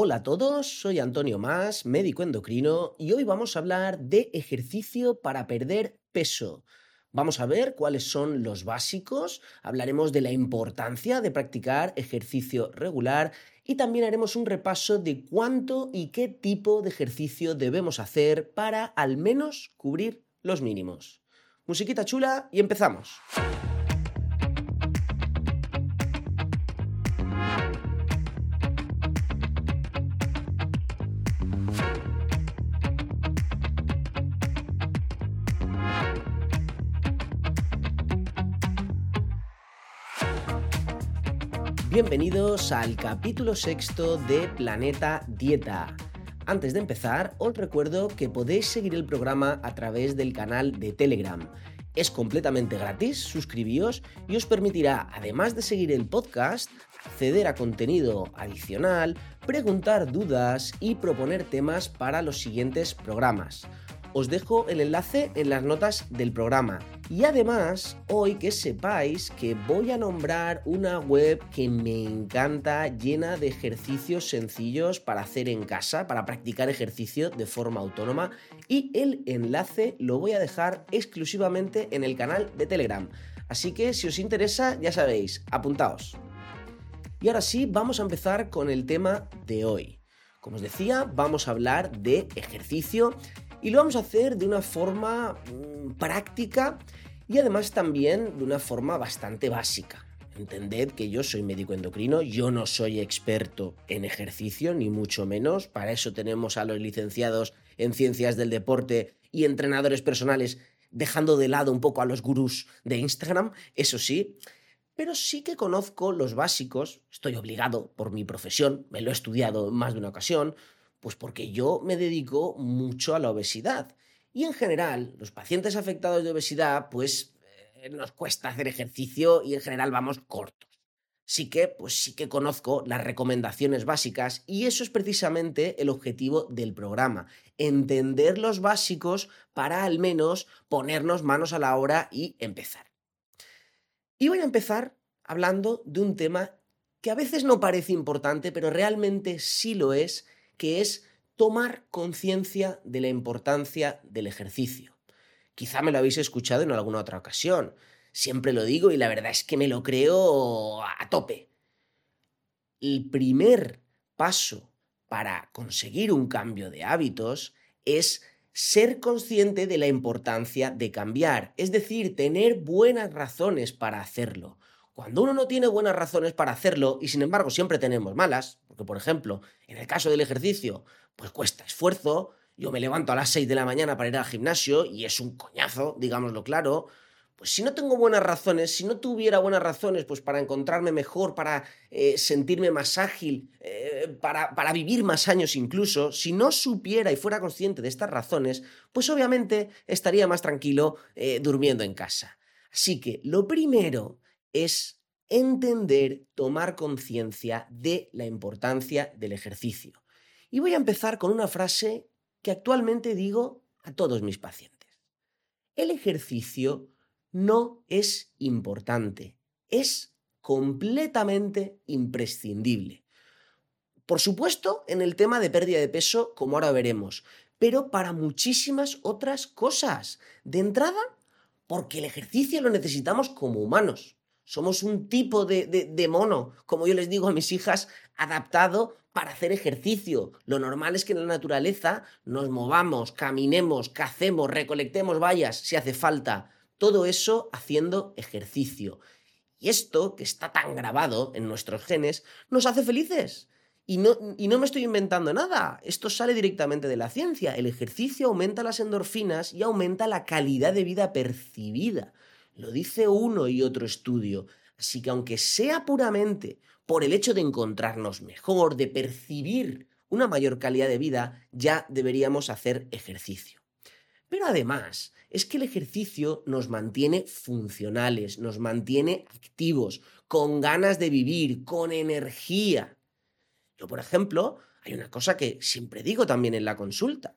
Hola a todos, soy Antonio Más, médico endocrino, y hoy vamos a hablar de ejercicio para perder peso. Vamos a ver cuáles son los básicos, hablaremos de la importancia de practicar ejercicio regular y también haremos un repaso de cuánto y qué tipo de ejercicio debemos hacer para al menos cubrir los mínimos. Musiquita chula y empezamos. Bienvenidos al capítulo sexto de Planeta Dieta. Antes de empezar, os recuerdo que podéis seguir el programa a través del canal de Telegram. Es completamente gratis, suscribíos y os permitirá, además de seguir el podcast, acceder a contenido adicional, preguntar dudas y proponer temas para los siguientes programas. Os dejo el enlace en las notas del programa. Y además, hoy que sepáis que voy a nombrar una web que me encanta, llena de ejercicios sencillos para hacer en casa, para practicar ejercicio de forma autónoma. Y el enlace lo voy a dejar exclusivamente en el canal de Telegram. Así que si os interesa, ya sabéis, apuntaos. Y ahora sí, vamos a empezar con el tema de hoy. Como os decía, vamos a hablar de ejercicio y lo vamos a hacer de una forma mm, práctica y además también de una forma bastante básica. Entended que yo soy médico endocrino, yo no soy experto en ejercicio, ni mucho menos. Para eso tenemos a los licenciados en ciencias del deporte y entrenadores personales, dejando de lado un poco a los gurús de Instagram, eso sí. Pero sí que conozco los básicos, estoy obligado por mi profesión, me lo he estudiado más de una ocasión, pues porque yo me dedico mucho a la obesidad. Y en general, los pacientes afectados de obesidad, pues eh, nos cuesta hacer ejercicio y en general vamos cortos. Sí que, pues sí que conozco las recomendaciones básicas y eso es precisamente el objetivo del programa, entender los básicos para al menos ponernos manos a la obra y empezar. Y voy a empezar hablando de un tema que a veces no parece importante, pero realmente sí lo es, que es tomar conciencia de la importancia del ejercicio. Quizá me lo habéis escuchado en alguna otra ocasión. Siempre lo digo y la verdad es que me lo creo a tope. El primer paso para conseguir un cambio de hábitos es ser consciente de la importancia de cambiar, es decir, tener buenas razones para hacerlo. Cuando uno no tiene buenas razones para hacerlo y sin embargo siempre tenemos malas, porque por ejemplo, en el caso del ejercicio, pues cuesta esfuerzo, yo me levanto a las 6 de la mañana para ir al gimnasio y es un coñazo, digámoslo claro, pues si no tengo buenas razones, si no tuviera buenas razones, pues para encontrarme mejor, para eh, sentirme más ágil, eh, para, para, vivir más años incluso, si no supiera y fuera consciente de estas razones, pues obviamente estaría más tranquilo eh, durmiendo en casa. Así que lo primero es entender, tomar conciencia de la importancia del ejercicio. Y voy a empezar con una frase que actualmente digo a todos mis pacientes. El ejercicio no es importante, es completamente imprescindible. Por supuesto, en el tema de pérdida de peso, como ahora veremos, pero para muchísimas otras cosas. De entrada, porque el ejercicio lo necesitamos como humanos. Somos un tipo de, mono, como yo les digo a mis hijas, adaptado para hacer ejercicio. Lo normal es que en la naturaleza nos movamos, caminemos, cacemos, recolectemos vallas si hace falta. Todo eso haciendo ejercicio. Y esto, que está tan grabado en nuestros genes, nos hace felices. Y no, y no, me estoy inventando nada, esto sale directamente de la ciencia. El ejercicio aumenta las endorfinas y aumenta la calidad de vida percibida. Lo dice uno y otro estudio. Así que aunque sea puramente por el hecho de encontrarnos mejor, de percibir una mayor calidad de vida, ya deberíamos hacer ejercicio. Pero además, es que el ejercicio nos mantiene funcionales, nos mantiene activos, con ganas de vivir, con energía. Yo, por ejemplo, hay una cosa que siempre digo también en la consulta.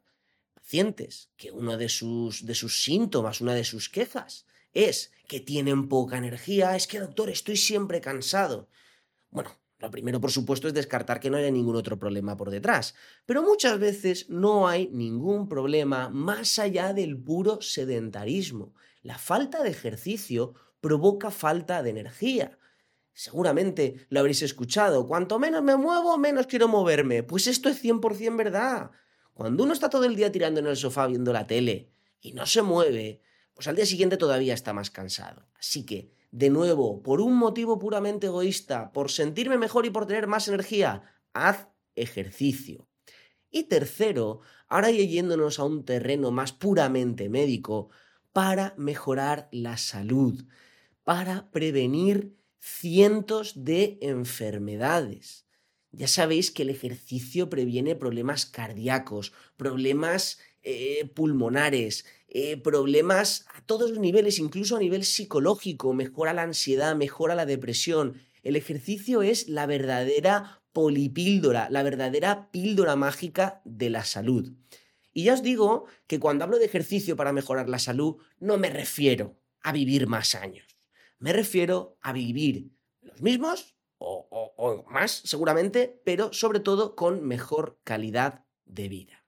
Pacientes que uno de sus, de sus síntomas, una de sus quejas, es que tienen poca energía, es que doctor, estoy siempre cansado. Bueno, Lo primero, por supuesto, es descartar que no haya ningún otro problema por detrás. Pero muchas veces no hay ningún problema más allá del puro sedentarismo. La falta de ejercicio provoca falta de energía. Seguramente lo habréis escuchado. Cuanto menos me muevo, menos quiero moverme. Pues esto es 100% verdad. Cuando uno está todo el día tirando en el sofá viendo la tele y no se mueve, pues al día siguiente todavía está más cansado. Así que de nuevo, por un motivo puramente egoísta, por sentirme mejor y por tener más energía, haz ejercicio. Y tercero, ahora yéndonos a un terreno más puramente médico, para mejorar la salud, para prevenir cientos de enfermedades. Ya sabéis que el ejercicio previene problemas cardíacos, problemas eh, pulmonares, eh, problemas a todos los niveles, incluso a nivel psicológico, mejora la ansiedad, mejora la depresión. El ejercicio es la verdadera polipíldora, la verdadera píldora mágica de la salud. Y ya os digo que cuando hablo de ejercicio para mejorar la salud, no me refiero a vivir más años. Me refiero a vivir los mismos o, o más seguramente, pero sobre todo con mejor calidad de vida.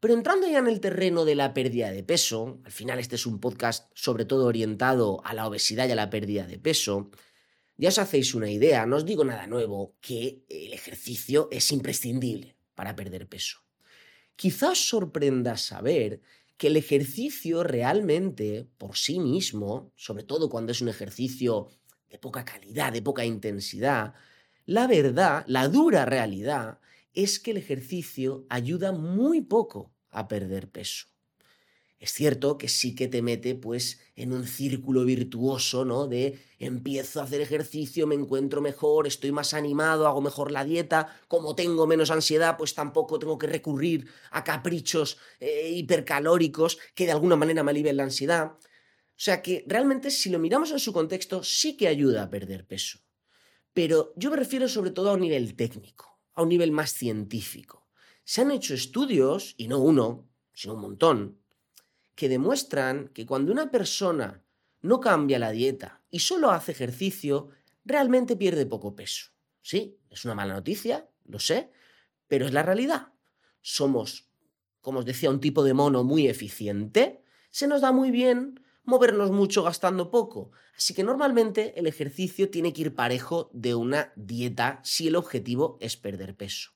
Pero entrando ya en el terreno de la pérdida de peso, al final este es un podcast sobre todo orientado a la obesidad y a la pérdida de peso, ya os hacéis una idea, no os digo nada nuevo, que el ejercicio es imprescindible para perder peso. Quizás os sorprenda saber que el ejercicio realmente, por sí mismo, sobre todo cuando es un ejercicio de poca calidad, de poca intensidad, la verdad, la dura realidad, es que el ejercicio ayuda muy poco a perder peso. Es cierto que sí que te mete pues en un círculo virtuoso, ¿no? De empiezo a hacer ejercicio, me encuentro mejor, estoy más animado, hago mejor la dieta, como tengo menos ansiedad, pues tampoco tengo que recurrir a caprichos eh, hipercalóricos que de alguna manera me alivien la ansiedad. O sea que realmente si lo miramos en su contexto sí que ayuda a perder peso. Pero yo me refiero sobre todo a un nivel técnico a un nivel más científico. Se han hecho estudios, y no uno, sino un montón, que demuestran que cuando una persona no cambia la dieta y solo hace ejercicio, realmente pierde poco peso. Sí, es una mala noticia, lo sé, pero es la realidad. Somos, como os decía, un tipo de mono muy eficiente, se nos da muy bien movernos mucho gastando poco. Así que normalmente el ejercicio tiene que ir parejo de una dieta si el objetivo es perder peso.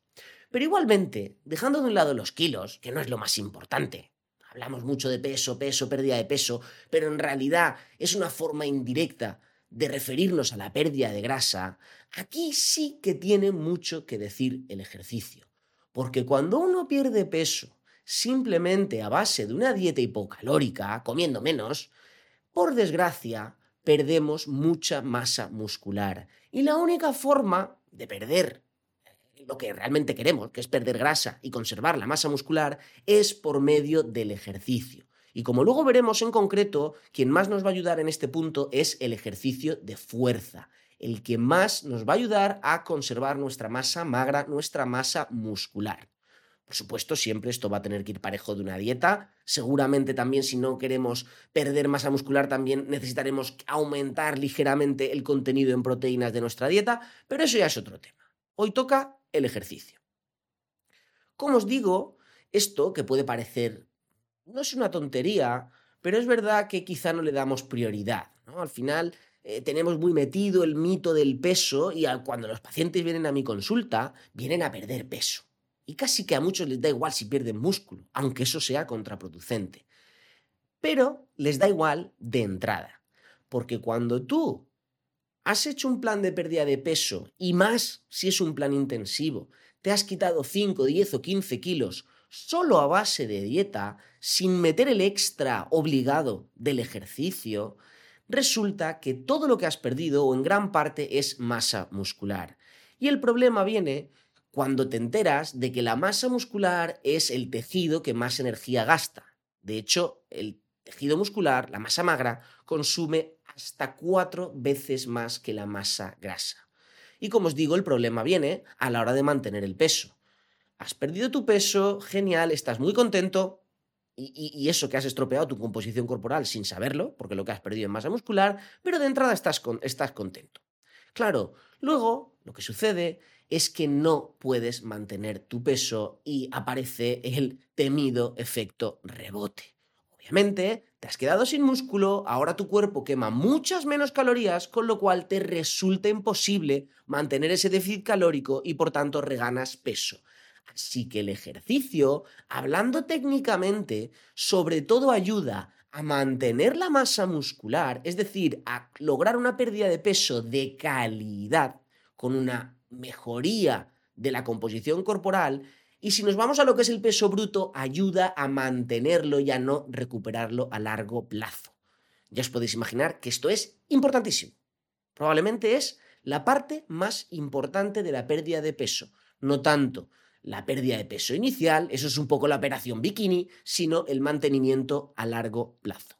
Pero igualmente, dejando de un lado los kilos, que no es lo más importante, hablamos mucho de peso, peso, pérdida de peso, pero en realidad es una forma indirecta de referirnos a la pérdida de grasa, aquí sí que tiene mucho que decir el ejercicio. Porque cuando uno pierde peso simplemente a base de una dieta hipocalórica, comiendo menos, por desgracia, perdemos mucha masa muscular. Y la única forma de perder lo que realmente queremos, que es perder grasa y conservar la masa muscular, es por medio del ejercicio. Y como luego veremos en concreto, quien más nos va a ayudar en este punto es el ejercicio de fuerza, el que más nos va a ayudar a conservar nuestra masa magra, nuestra masa muscular. Por supuesto, siempre esto va a tener que ir parejo de una dieta. Seguramente también si no queremos perder masa muscular, también necesitaremos aumentar ligeramente el contenido en proteínas de nuestra dieta, pero eso ya es otro tema. Hoy toca el ejercicio. Como os digo, esto que puede parecer no es una tontería, pero es verdad que quizá no le damos prioridad. Al final eh, tenemos muy metido el mito del peso y cuando los pacientes vienen a mi consulta, vienen a perder peso. Y casi que a muchos les da igual si pierden músculo, aunque eso sea contraproducente. Pero les da igual de entrada, porque cuando tú has hecho un plan de pérdida de peso, y más si es un plan intensivo, te has quitado 5, 10 o 15 kilos solo a base de dieta, sin meter el extra obligado del ejercicio, resulta que todo lo que has perdido o en gran parte es masa muscular. Y el problema viene cuando te enteras de que la masa muscular es el tejido que más energía gasta. De hecho, el tejido muscular, la masa magra, consume hasta cuatro veces más que la masa grasa. Y como os digo, el problema viene a la hora de mantener el peso. Has perdido tu peso, genial, estás muy contento, y, eso que has estropeado tu composición corporal sin saberlo, porque lo que has perdido es masa muscular, pero de entrada estás, estás contento. Claro, luego lo que sucede es que no puedes mantener tu peso y aparece el temido efecto rebote. Obviamente, te has quedado sin músculo, ahora tu cuerpo quema muchas menos calorías, con lo cual te resulta imposible mantener ese déficit calórico y por tanto reganas peso. Así que el ejercicio, hablando técnicamente, sobre todo ayuda a mantener la masa muscular, es decir, a lograr una pérdida de peso de calidad con una mejoría de la composición corporal y si nos vamos a lo que es el peso bruto, ayuda a mantenerlo y a no recuperarlo a largo plazo. Ya os podéis imaginar que esto es importantísimo. Probablemente es la parte más importante de la pérdida de peso, no tanto la pérdida de peso inicial, eso es un poco la operación bikini, sino el mantenimiento a largo plazo.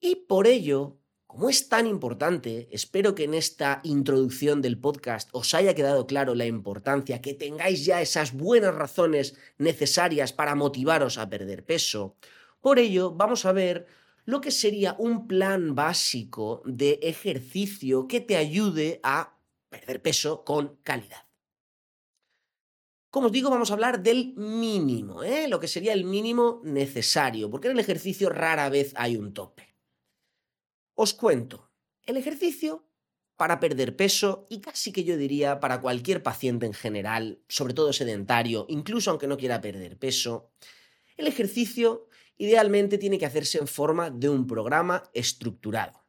Y por ello, como es tan importante, espero que en esta introducción del podcast os haya quedado claro la importancia, que tengáis ya esas buenas razones necesarias para motivaros a perder peso. Por ello, vamos a ver lo que sería un plan básico de ejercicio que te ayude a perder peso con calidad. Como os digo, vamos a hablar del mínimo, ¿eh? lo que sería el mínimo necesario, porque en el ejercicio rara vez hay un tope. Os cuento, el ejercicio para perder peso y casi que yo diría para cualquier paciente en general, sobre todo sedentario, incluso aunque no quiera perder peso, el ejercicio idealmente tiene que hacerse en forma de un programa estructurado.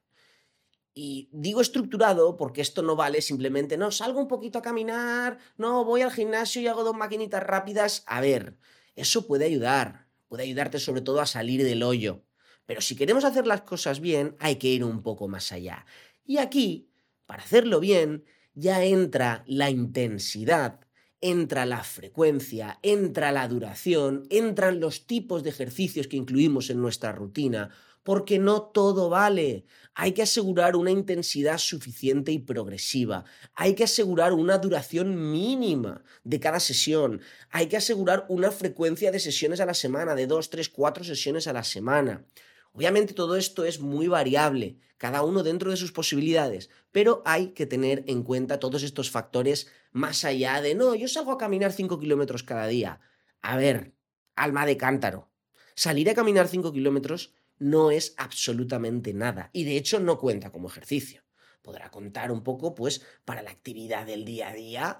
Y digo estructurado porque esto no vale simplemente, no, salgo un poquito a caminar, no, voy al gimnasio y hago dos maquinitas rápidas. A ver, eso puede ayudar, puede ayudarte sobre todo a salir del hoyo. Pero si queremos hacer las cosas bien, hay que ir un poco más allá. Y aquí, para hacerlo bien, ya entra la intensidad, entra la frecuencia, entra la duración, entran los tipos de ejercicios que incluimos en nuestra rutina, porque no todo vale. Hay que asegurar una intensidad suficiente y progresiva. Hay que asegurar una duración mínima de cada sesión. Hay que asegurar una frecuencia de sesiones a la semana, de dos, tres, cuatro sesiones a la semana. Obviamente todo esto es muy variable, cada uno dentro de sus posibilidades, pero hay que tener en cuenta todos estos factores más allá de, no, yo salgo a caminar 5 kilómetros cada día. A ver, alma de cántaro, salir a caminar 5 kilómetros no es absolutamente nada y de hecho no cuenta como ejercicio. Podrá contar un poco, pues, para la actividad del día a día,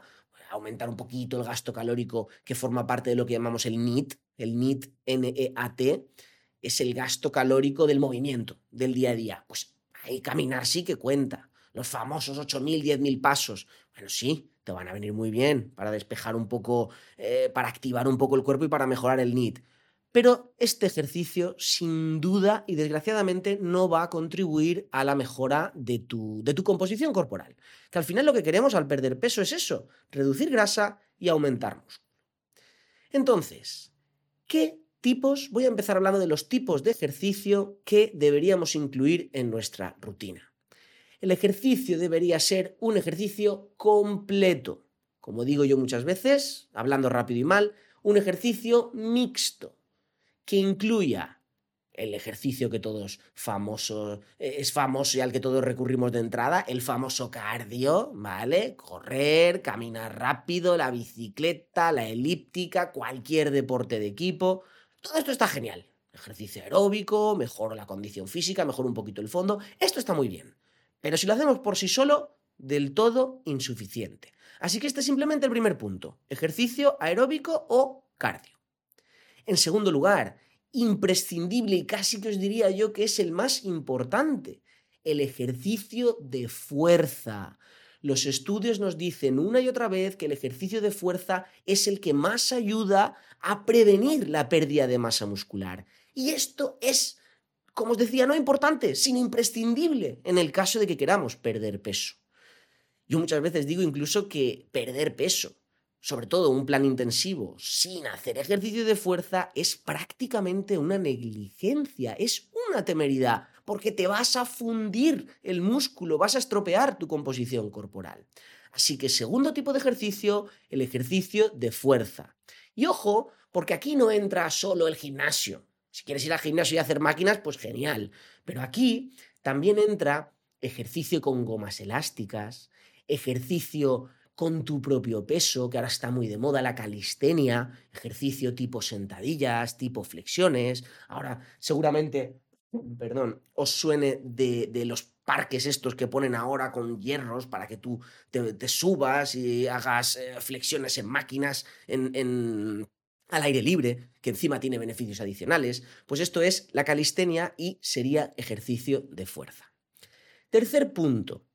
aumentar un poquito el gasto calórico que forma parte de lo que llamamos el NEAT, el NEAT, N-E-A-T, es el gasto calórico del movimiento del día a día. Pues ahí caminar sí que cuenta. Los famosos 8.000, 10.000 pasos. Bueno, sí, te van a venir muy bien para despejar un poco, eh, para activar un poco el cuerpo y para mejorar el NIT. Pero este ejercicio, sin duda y desgraciadamente, no va a contribuir a la mejora de tu, de tu composición corporal. Que al final lo que queremos al perder peso es eso, reducir grasa y aumentar músculo. Entonces, ¿qué tipos, voy a empezar hablando de los tipos de ejercicio que deberíamos incluir en nuestra rutina. El ejercicio debería ser un ejercicio completo. Como digo yo muchas veces, hablando rápido y mal, un ejercicio mixto que incluya el ejercicio que todos famosos eh, es famoso y al que todos recurrimos de entrada, el famoso cardio, ¿vale? Correr, caminar rápido, la bicicleta, la elíptica, cualquier deporte de equipo, todo esto está genial. Ejercicio aeróbico, mejor la condición física, mejor un poquito el fondo. Esto está muy bien. Pero si lo hacemos por sí solo, del todo insuficiente. Así que este es simplemente el primer punto. Ejercicio aeróbico o cardio. En segundo lugar, imprescindible y casi que os diría yo que es el más importante, el ejercicio de fuerza. Los estudios nos dicen una y otra vez que el ejercicio de fuerza es el que más ayuda a prevenir la pérdida de masa muscular. Y esto es, como os decía, no importante, sino imprescindible en el caso de que queramos perder peso. Yo muchas veces digo incluso que perder peso, sobre todo un plan intensivo, sin hacer ejercicio de fuerza, es prácticamente una negligencia, es una temeridad, porque te vas a fundir el músculo, vas a estropear tu composición corporal. Así que segundo tipo de ejercicio, el ejercicio de fuerza. Y ojo, porque aquí no entra solo el gimnasio. Si quieres ir al gimnasio y hacer máquinas, pues genial. Pero aquí también entra ejercicio con gomas elásticas, ejercicio con tu propio peso, que ahora está muy de moda, la calistenia, ejercicio tipo sentadillas, tipo flexiones. Ahora seguramente, perdón, os suene de, los parques estos que ponen ahora con hierros para que tú te, subas y hagas eh, flexiones en máquinas, en, al aire libre, que encima tiene beneficios adicionales. Pues esto es la calistenia y sería ejercicio de fuerza. Tercer punto,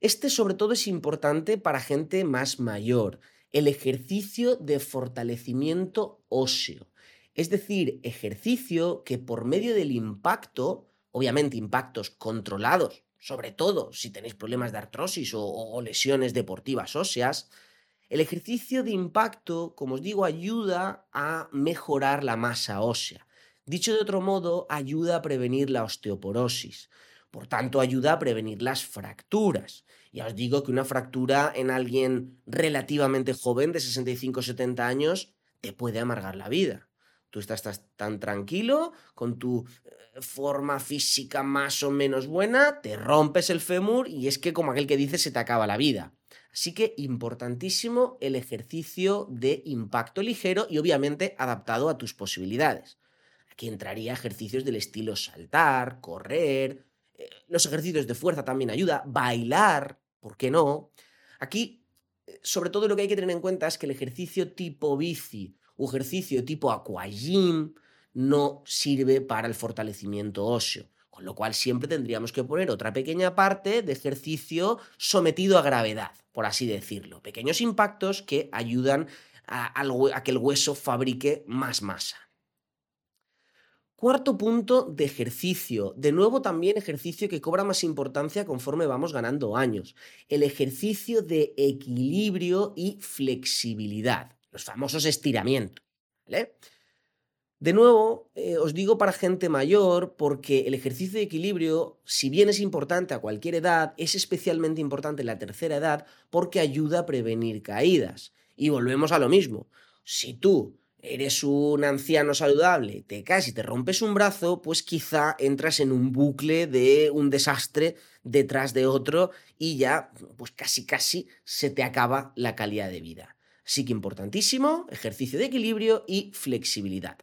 este sobre todo es importante para gente más mayor, el ejercicio de fortalecimiento óseo. Es decir, ejercicio que por medio del impacto, obviamente impactos controlados, sobre todo si tenéis problemas de artrosis o, lesiones deportivas óseas, el ejercicio de impacto, como os digo, ayuda a mejorar la masa ósea. Dicho de otro modo, ayuda a prevenir la osteoporosis. Por tanto, ayuda a prevenir las fracturas. Ya os digo que una fractura en alguien relativamente joven, de 65 o 70 años, te puede amargar la vida. Tú estás, tan tranquilo, con tu eh, forma física más o menos buena, te rompes el fémur y es que como aquel que dice se te acaba la vida. Así que importantísimo el ejercicio de impacto ligero y obviamente adaptado a tus posibilidades. Aquí entraría ejercicios del estilo saltar, correr, eh, los ejercicios de fuerza también ayuda, bailar, ¿por qué no? Aquí, eh, sobre todo lo que hay que tener en cuenta es que el ejercicio tipo bici o ejercicio tipo aquagym no sirve para el fortalecimiento óseo. Con lo cual siempre tendríamos que poner otra pequeña parte de ejercicio sometido a gravedad, por así decirlo. Pequeños impactos que ayudan a que el hueso fabrique más masa. Cuarto punto de ejercicio. De nuevo también ejercicio que cobra más importancia conforme vamos ganando años. El ejercicio de equilibrio y flexibilidad. Los famosos estiramientos. De nuevo, eh, os digo para gente mayor porque el ejercicio de equilibrio, si bien es importante a cualquier edad, es especialmente importante en la tercera edad porque ayuda a prevenir caídas. Y volvemos a lo mismo. Si tú eres un anciano saludable, te caes y te rompes un brazo, pues quizá entras en un bucle de un desastre detrás de otro y ya, pues casi casi se te acaba la calidad de vida. Así que importantísimo, ejercicio de equilibrio y flexibilidad.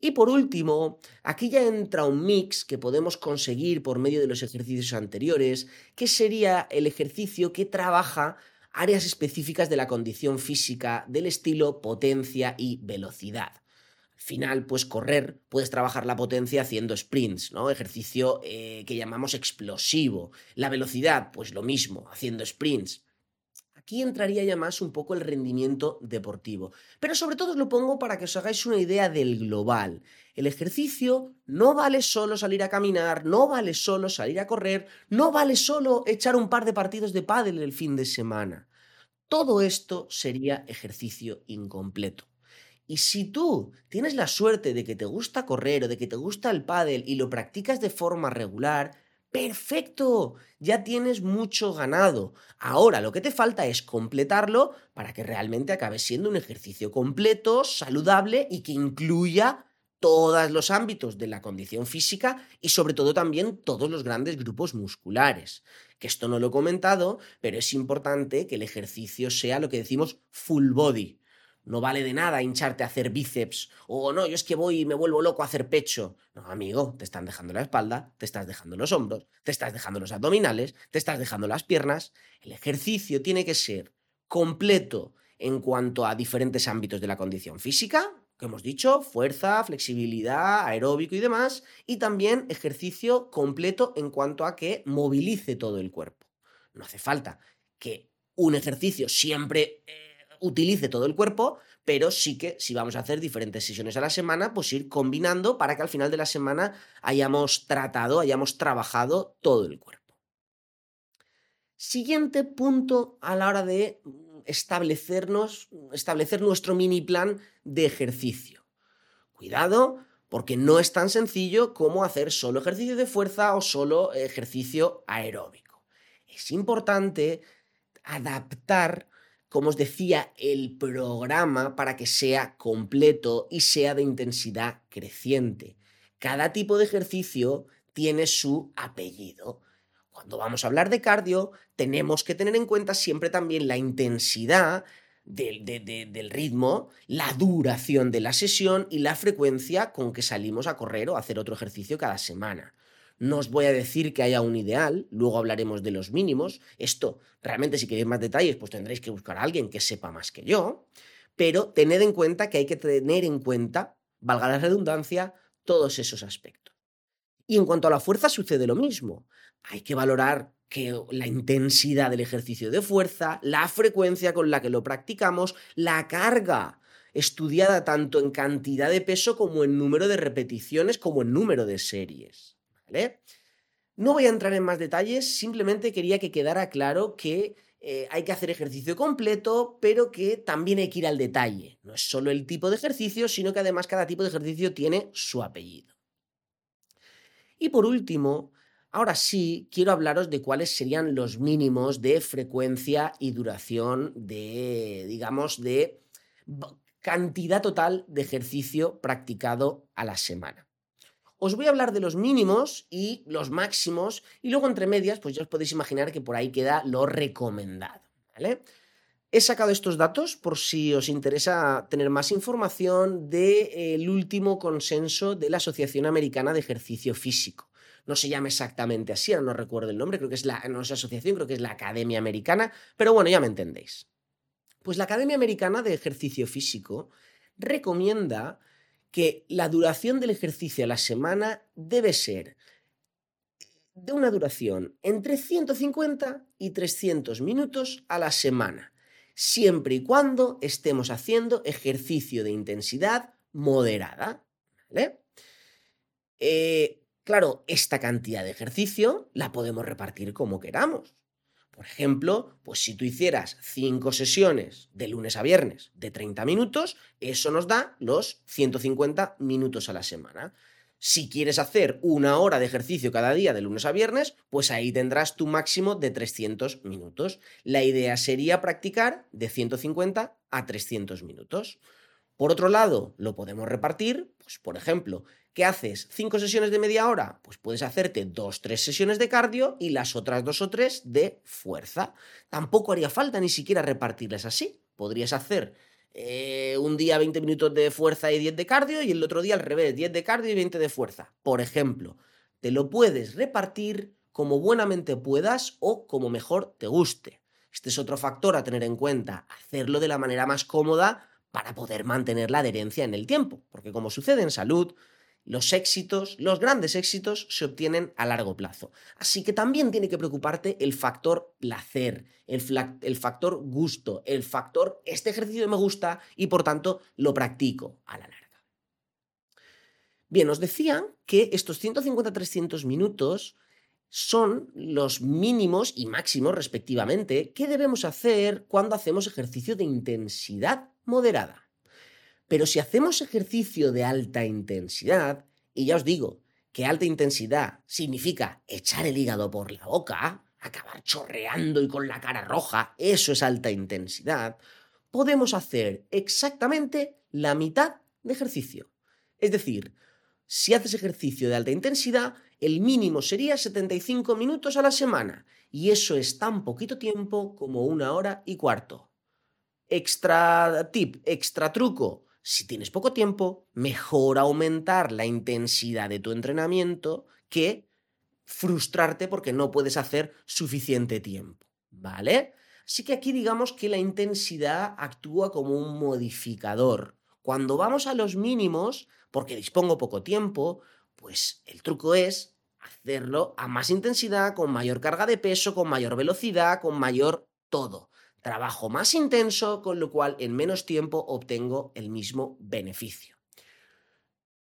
Y por último, aquí ya entra un mix que podemos conseguir por medio de los ejercicios anteriores, que sería el ejercicio que trabaja áreas específicas de la condición física del estilo potencia y velocidad. Al final, pues correr, puedes trabajar la potencia haciendo sprints, ¿no? Ejercicio eh, que llamamos explosivo. La velocidad, pues lo mismo, haciendo sprints. Aquí entraría ya más un poco el rendimiento deportivo. Pero sobre todo os lo pongo para que os hagáis una idea del global. El ejercicio no vale solo salir a caminar, no vale solo salir a correr, no vale solo echar un par de partidos de pádel el fin de semana. Todo esto sería ejercicio incompleto. Y si tú tienes la suerte de que te gusta correr o de que te gusta el pádel y lo practicas de forma regular, Perfecto, ya tienes mucho ganado. Ahora lo que te falta es completarlo para que realmente acabe siendo un ejercicio completo, saludable y que incluya todos los ámbitos de la condición física y sobre todo también todos los grandes grupos musculares. Que esto no lo he comentado, pero es importante que el ejercicio sea lo que decimos full body. No vale de nada hincharte a hacer bíceps. O no, yo es que voy y me vuelvo loco a hacer pecho. No, amigo, te están dejando la espalda, te estás dejando los hombros, te estás dejando los abdominales, te estás dejando las piernas. El ejercicio tiene que ser completo en cuanto a diferentes ámbitos de la condición física, que hemos dicho, fuerza, flexibilidad, aeróbico y demás, y también ejercicio completo en cuanto a que movilice todo el cuerpo. No hace falta que un ejercicio siempre... Utilice todo el cuerpo, pero sí que si vamos a hacer diferentes sesiones a la semana, pues ir combinando para que al final de la semana hayamos tratado, hayamos trabajado todo el cuerpo. Siguiente punto a la hora de establecernos, establecer nuestro mini plan de ejercicio. Cuidado, porque no es tan sencillo como hacer solo ejercicio de fuerza o solo ejercicio aeróbico. Es importante adaptar como os decía, el programa para que sea completo y sea de intensidad creciente. Cada tipo de ejercicio tiene su apellido. cuando vamos a hablar de cardio, tenemos que tener en cuenta siempre también la intensidad del, del, ritmo, la duración de la sesión y la frecuencia con que salimos a correr o a hacer otro ejercicio cada semana. No os voy a decir que haya un ideal, luego hablaremos de los mínimos. Esto, realmente, si queréis más detalles, pues tendréis que buscar a alguien que sepa más que yo. Pero tened en cuenta que hay que tener en cuenta, valga la redundancia, todos esos aspectos. Y en cuanto a la fuerza sucede lo mismo. Hay que valorar que la intensidad del ejercicio de fuerza, la frecuencia con la que lo practicamos, la carga estudiada tanto en cantidad de peso como en número de repeticiones como en número de series. No voy a entrar en más detalles, simplemente quería que quedara claro que eh, hay que hacer ejercicio completo, pero que también hay que ir al detalle. No es solo el tipo de ejercicio, sino que además cada tipo de ejercicio tiene su apellido. Y por último, ahora sí quiero hablaros de cuáles serían los mínimos de frecuencia y duración de, digamos, de cantidad total de ejercicio practicado a la semana. Os voy a hablar de los mínimos y los máximos y luego entre medias, pues ya os podéis imaginar que por ahí queda lo recomendado. He sacado estos datos por si os interesa tener más información del último consenso de la Asociación Americana de Ejercicio Físico. No se llama exactamente así, no recuerdo el nombre, creo que es la, no es asociación, creo que es la Academia Americana, pero bueno, ya me entendéis. Pues la Academia Americana de Ejercicio Físico recomienda que la duración del ejercicio a la semana debe ser de una duración entre 150 y 300 minutos a la semana, siempre y cuando estemos haciendo ejercicio de intensidad moderada. Eh, claro, esta cantidad de ejercicio la podemos repartir como queramos. Por ejemplo, pues si tú hicieras cinco sesiones de lunes a viernes de 30 minutos, eso nos da los 150 minutos a la semana. Si quieres hacer una hora de ejercicio cada día de lunes a viernes, pues ahí tendrás tu máximo de 300 minutos. La idea sería practicar de 150 a 300 minutos. Por otro lado, lo podemos repartir, pues por ejemplo, ¿Qué haces? ¿Cinco sesiones de media hora? Pues puedes hacerte dos, tres sesiones de cardio y las otras dos o tres de fuerza. Tampoco haría falta ni siquiera repartirlas así. Podrías hacer eh, un día 20 minutos de fuerza y 10 de cardio y el otro día al revés, 10 de cardio y 20 de fuerza. Por ejemplo, te lo puedes repartir como buenamente puedas o como mejor te guste. Este es otro factor a tener en cuenta, hacerlo de la manera más cómoda para poder mantener la adherencia en el tiempo, porque como sucede en salud, los éxitos, los grandes éxitos se obtienen a largo plazo. Así que también tiene que preocuparte el factor placer, el, factor gusto, el factor este ejercicio me gusta y por tanto lo practico a la larga. Bien, os decía que estos 150-300 minutos son los mínimos y máximos respectivamente que debemos hacer cuando hacemos ejercicio de intensidad moderada. Pero si hacemos ejercicio de alta intensidad, y ya os digo que alta intensidad significa echar el hígado por la boca, acabar chorreando y con la cara roja, eso es alta intensidad, podemos hacer exactamente la mitad de ejercicio. Es decir, si haces ejercicio de alta intensidad, el mínimo sería 75 minutos a la semana, y eso es tan poquito tiempo como una hora y cuarto. Extra tip, extra truco, si tienes poco tiempo, mejor aumentar la intensidad de tu entrenamiento que frustrarte porque no puedes hacer suficiente tiempo, ¿vale? Así que aquí digamos que la intensidad actúa como un modificador. Cuando vamos a los mínimos, porque dispongo poco tiempo, pues el truco es hacerlo a más intensidad, con mayor carga de peso, con mayor velocidad, con mayor todo trabajo más intenso, con lo cual en menos tiempo obtengo el mismo beneficio.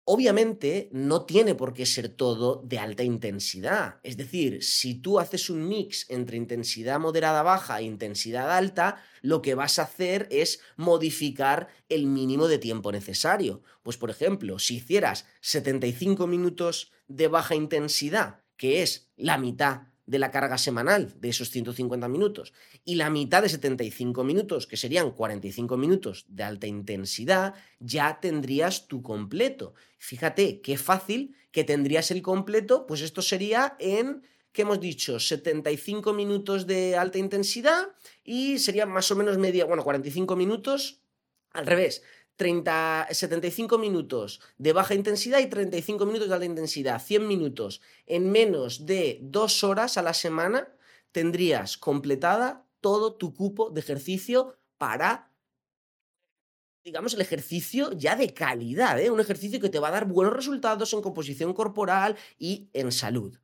Obviamente no tiene por qué ser todo de alta intensidad. Es decir, si tú haces un mix entre intensidad moderada baja e intensidad alta, lo que vas a hacer es modificar el mínimo de tiempo necesario. Pues por ejemplo, si hicieras 75 minutos de baja intensidad, que es la mitad de la carga semanal de esos 150 minutos y la mitad de 75 minutos, que serían 45 minutos de alta intensidad, ya tendrías tu completo. Fíjate qué fácil que tendrías el completo, pues esto sería en que hemos dicho 75 minutos de alta intensidad y sería más o menos media, bueno, 45 minutos al revés. 30, 75 minutos de baja intensidad y 35 minutos de alta intensidad, 100 minutos en menos de dos horas a la semana tendrías completada todo tu cupo de ejercicio para digamos, el ejercicio ya de calidad, ¿eh? un ejercicio que te va a dar buenos resultados en composición corporal y en salud.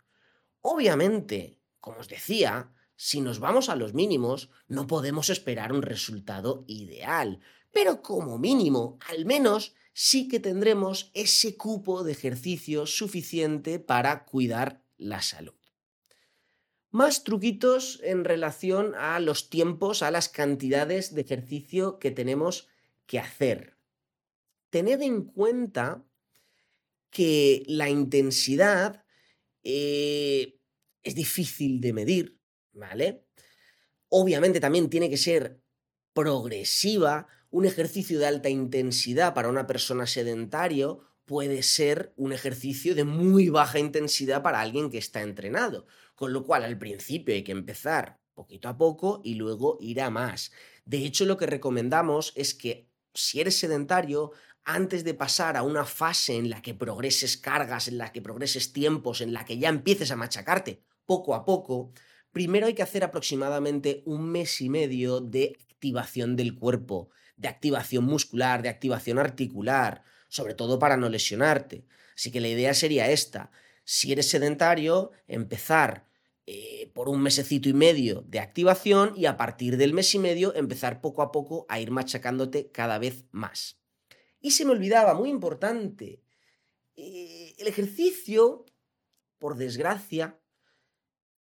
Obviamente, como os decía, si nos vamos a los mínimos, no podemos esperar un resultado ideal, pero como mínimo, al menos sí que tendremos ese cupo de ejercicio suficiente para cuidar la salud. Más truquitos en relación a los tiempos, a las cantidades de ejercicio que tenemos que hacer. Tened en cuenta que la intensidad eh, es difícil de medir, ¿vale? Obviamente también tiene que ser progresiva. Un ejercicio de alta intensidad para una persona sedentario puede ser un ejercicio de muy baja intensidad para alguien que está entrenado. Con lo cual, al principio hay que empezar poquito a poco y luego ir a más. De hecho, lo que recomendamos es que si eres sedentario, antes de pasar a una fase en la que progreses cargas, en la que progreses tiempos, en la que ya empieces a machacarte poco a poco, primero hay que hacer aproximadamente un mes y medio de activación del cuerpo, de activación muscular, de activación articular, sobre todo para no lesionarte. Así que la idea sería esta. Si eres sedentario, empezar eh, por un mesecito y medio de activación y a partir del mes y medio empezar poco a poco a ir machacándote cada vez más. Y se me olvidaba, muy importante, eh, el ejercicio, por desgracia,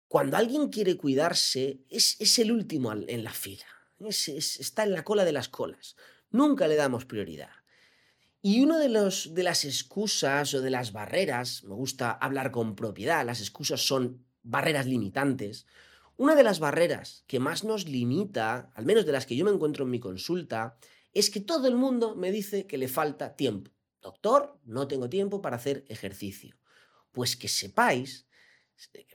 cuando alguien quiere cuidarse, es, el último en la fila, está en la cola de las colas. Nunca le damos prioridad. Y una de, los, de las excusas o de las barreras, me gusta hablar con propiedad, las excusas son barreras limitantes. Una de las barreras que más nos limita, al menos de las que yo me encuentro en mi consulta, es que todo el mundo me dice que le falta tiempo. Doctor, no tengo tiempo para hacer ejercicio. Pues que sepáis,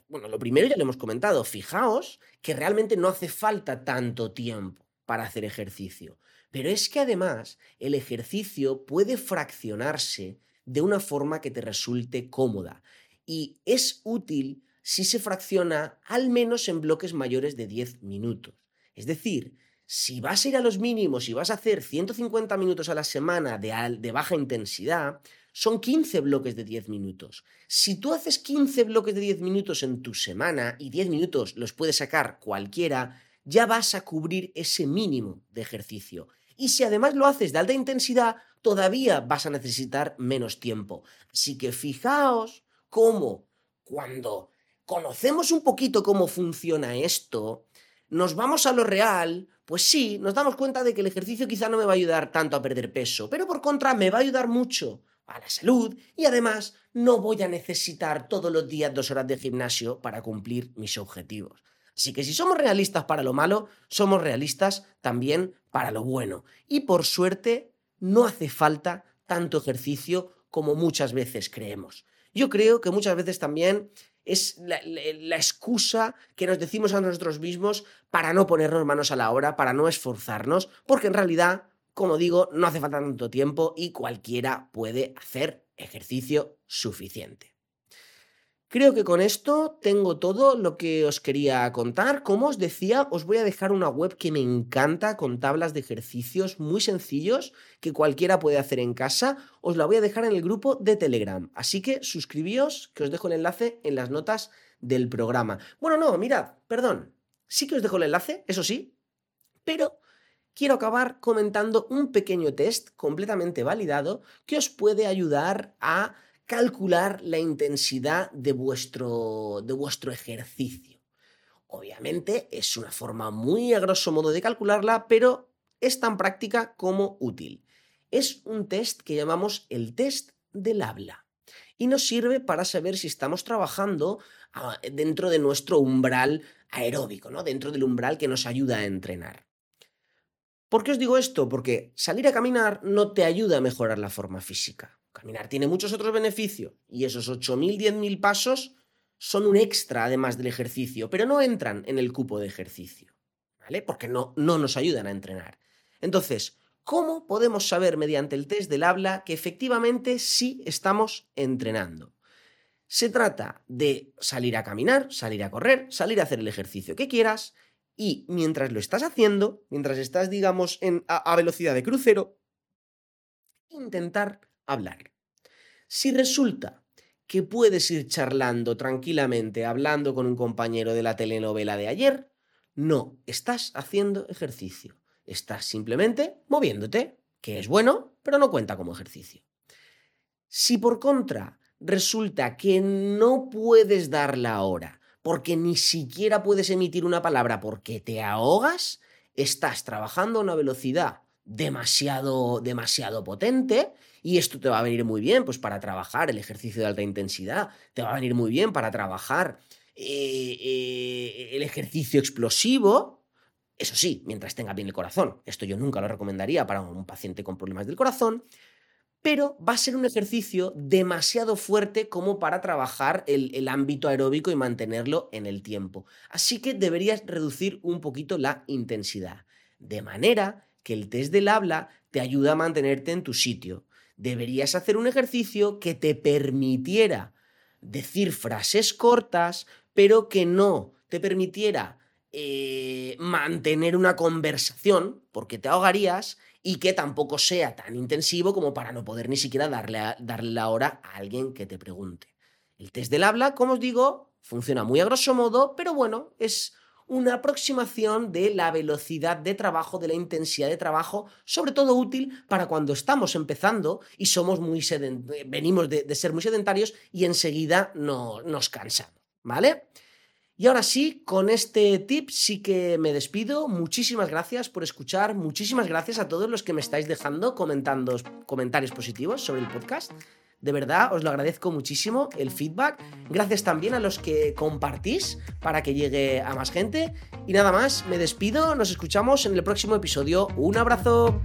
bueno, lo primero ya lo hemos comentado, fijaos que realmente no hace falta tanto tiempo para hacer ejercicio. Pero es que además el ejercicio puede fraccionarse de una forma que te resulte cómoda. Y es útil si se fracciona al menos en bloques mayores de 10 minutos. Es decir, si vas a ir a los mínimos y vas a hacer 150 minutos a la semana de, de baja intensidad, son 15 bloques de 10 minutos. Si tú haces 15 bloques de 10 minutos en tu semana y 10 minutos los puede sacar cualquiera, ya vas a cubrir ese mínimo de ejercicio. Y si además lo haces de alta intensidad, todavía vas a necesitar menos tiempo. Así que fijaos cómo cuando conocemos un poquito cómo funciona esto, nos vamos a lo real, pues sí, nos damos cuenta de que el ejercicio quizá no me va a ayudar tanto a perder peso, pero por contra me va a ayudar mucho a la salud y además no voy a necesitar todos los días dos horas de gimnasio para cumplir mis objetivos. Así que si somos realistas para lo malo, somos realistas también para lo bueno. Y por suerte, no hace falta tanto ejercicio como muchas veces creemos. Yo creo que muchas veces también es la, excusa que nos decimos a nosotros mismos para no ponernos manos a la obra, para no esforzarnos, porque en realidad, como digo, no hace falta tanto tiempo y cualquiera puede hacer ejercicio suficiente. Creo que con esto tengo todo lo que os quería contar. Como os decía, os voy a dejar una web que me encanta con tablas de ejercicios muy sencillos que cualquiera puede hacer en casa. Os la voy a dejar en el grupo de Telegram. Así que suscribíos, que os dejo el enlace en las notas del programa. Bueno, no, mirad, perdón. Sí que os dejo el enlace, eso sí, pero quiero acabar comentando un pequeño test completamente validado que os puede ayudar a calcular la intensidad de vuestro, de vuestro ejercicio. Obviamente es una forma muy a grosso modo de calcularla, pero es tan práctica como útil. Es un test que llamamos el test del habla y nos sirve para saber si estamos trabajando ah, dentro de nuestro umbral aeróbico, ¿no? dentro del umbral que nos ayuda a entrenar. ¿Por qué os digo esto? Porque salir a caminar no te ayuda a mejorar la forma física. Caminar tiene muchos otros beneficios y esos 8.000, 10.000 pasos son un extra además del ejercicio, pero no entran en el cupo de ejercicio, ¿vale? Porque no, no nos ayudan a entrenar. Entonces, ¿cómo podemos saber mediante el test del habla que efectivamente sí estamos entrenando? Se trata de salir a caminar, salir a correr, salir a hacer el ejercicio que quieras y mientras lo estás haciendo, mientras estás, digamos, en, a, velocidad de crucero, intentar hablar. Si resulta que puedes ir charlando tranquilamente, hablando con un compañero de la telenovela de ayer, no estás haciendo ejercicio. Estás simplemente moviéndote, que es bueno, pero no cuenta como ejercicio. Si por contra resulta que no puedes dar la hora, porque ni siquiera puedes emitir una palabra porque te ahogas, estás trabajando a una velocidad demasiado, demasiado potente y esto te va a venir muy bien pues para trabajar el ejercicio de alta intensidad, te va a venir muy bien para trabajar eh, eh, el ejercicio explosivo, eso sí, mientras tenga bien el corazón. Esto yo nunca lo recomendaría para un paciente con problemas del corazón pero va a ser un ejercicio demasiado fuerte como para trabajar el, ámbito aeróbico y mantenerlo en el tiempo. Así que deberías reducir un poquito la intensidad, de manera que el test del habla te ayuda a mantenerte en tu sitio. Deberías hacer un ejercicio que te permitiera decir frases cortas, pero que no te permitiera eh, mantener una conversación, porque te ahogarías, y que tampoco sea tan intensivo como para no poder ni siquiera darle, darle la hora a alguien que te pregunte. El test del habla, como os digo, funciona muy a grosso modo, pero bueno, es una aproximación de la velocidad de trabajo, de la intensidad de trabajo, sobre todo útil para cuando estamos empezando y somos muy venimos de, ser muy sedentarios y enseguida no, nos cansamos, ¿vale? Y ahora sí, con este tip sí que me despido. Muchísimas gracias por escuchar. Muchísimas gracias a todos los que me estáis dejando comentando, comentarios positivos sobre el podcast. De verdad, os lo agradezco muchísimo el feedback. Gracias también a los que compartís para que llegue a más gente. Y nada más, me despido. Nos escuchamos en el próximo episodio. Un abrazo.